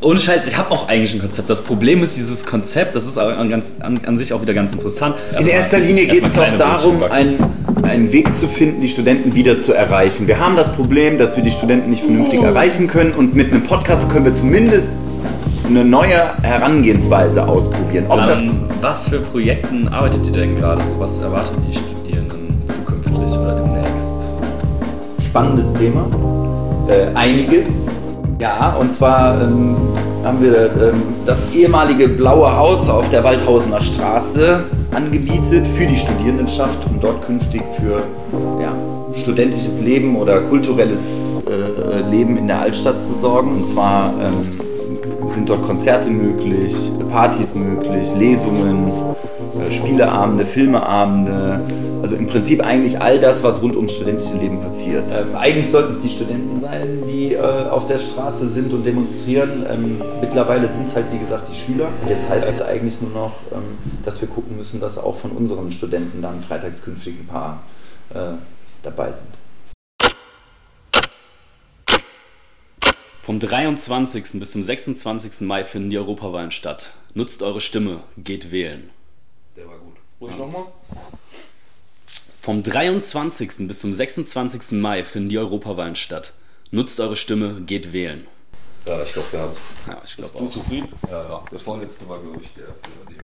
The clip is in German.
ohne Scheiß, ich habe auch eigentlich ein Konzept. Das Problem ist dieses Konzept, das ist an, ganz, an, an sich auch wieder ganz interessant. In erster Linie geht es doch darum, einen, einen Weg zu finden, die Studenten wieder zu erreichen. Wir haben das Problem, dass wir die Studenten nicht vernünftig erreichen können und mit einem Podcast können wir zumindest eine neue Herangehensweise ausprobieren. Ob das was für Projekten arbeitet ihr denn gerade? So, was erwartet die Studierenden zukünftig oder demnächst? Spannendes Thema. Äh, einiges. Ja, und zwar ähm, haben wir ähm, das ehemalige Blaue Haus auf der Waldhausener Straße angebietet für die Studierendenschaft, um dort künftig für ja, studentisches Leben oder kulturelles äh, Leben in der Altstadt zu sorgen. Und zwar ähm, sind dort Konzerte möglich, Partys möglich, Lesungen, äh, Spieleabende, Filmeabende. Also im Prinzip eigentlich all das, was rund ums studentische Leben passiert. Ähm, eigentlich sollten es die Studenten sein, die äh, auf der Straße sind und demonstrieren. Ähm, mittlerweile sind es halt, wie gesagt, die Schüler. Jetzt heißt es eigentlich nur noch, ähm, dass wir gucken müssen, dass auch von unseren Studenten dann freitags künftig ein paar äh, dabei sind. Vom 23. bis zum 26. Mai finden die Europawahlen statt. Nutzt eure Stimme, geht wählen. Der war gut. Muss ich nochmal? Vom 23. bis zum 26. Mai finden die Europawahlen statt. Nutzt eure Stimme, geht wählen. Ja, ich glaube, wir haben es. Ja, ich Bist glaube du auch. zufrieden? Ja, ja. Das vorletzte war, glaube ich, der, der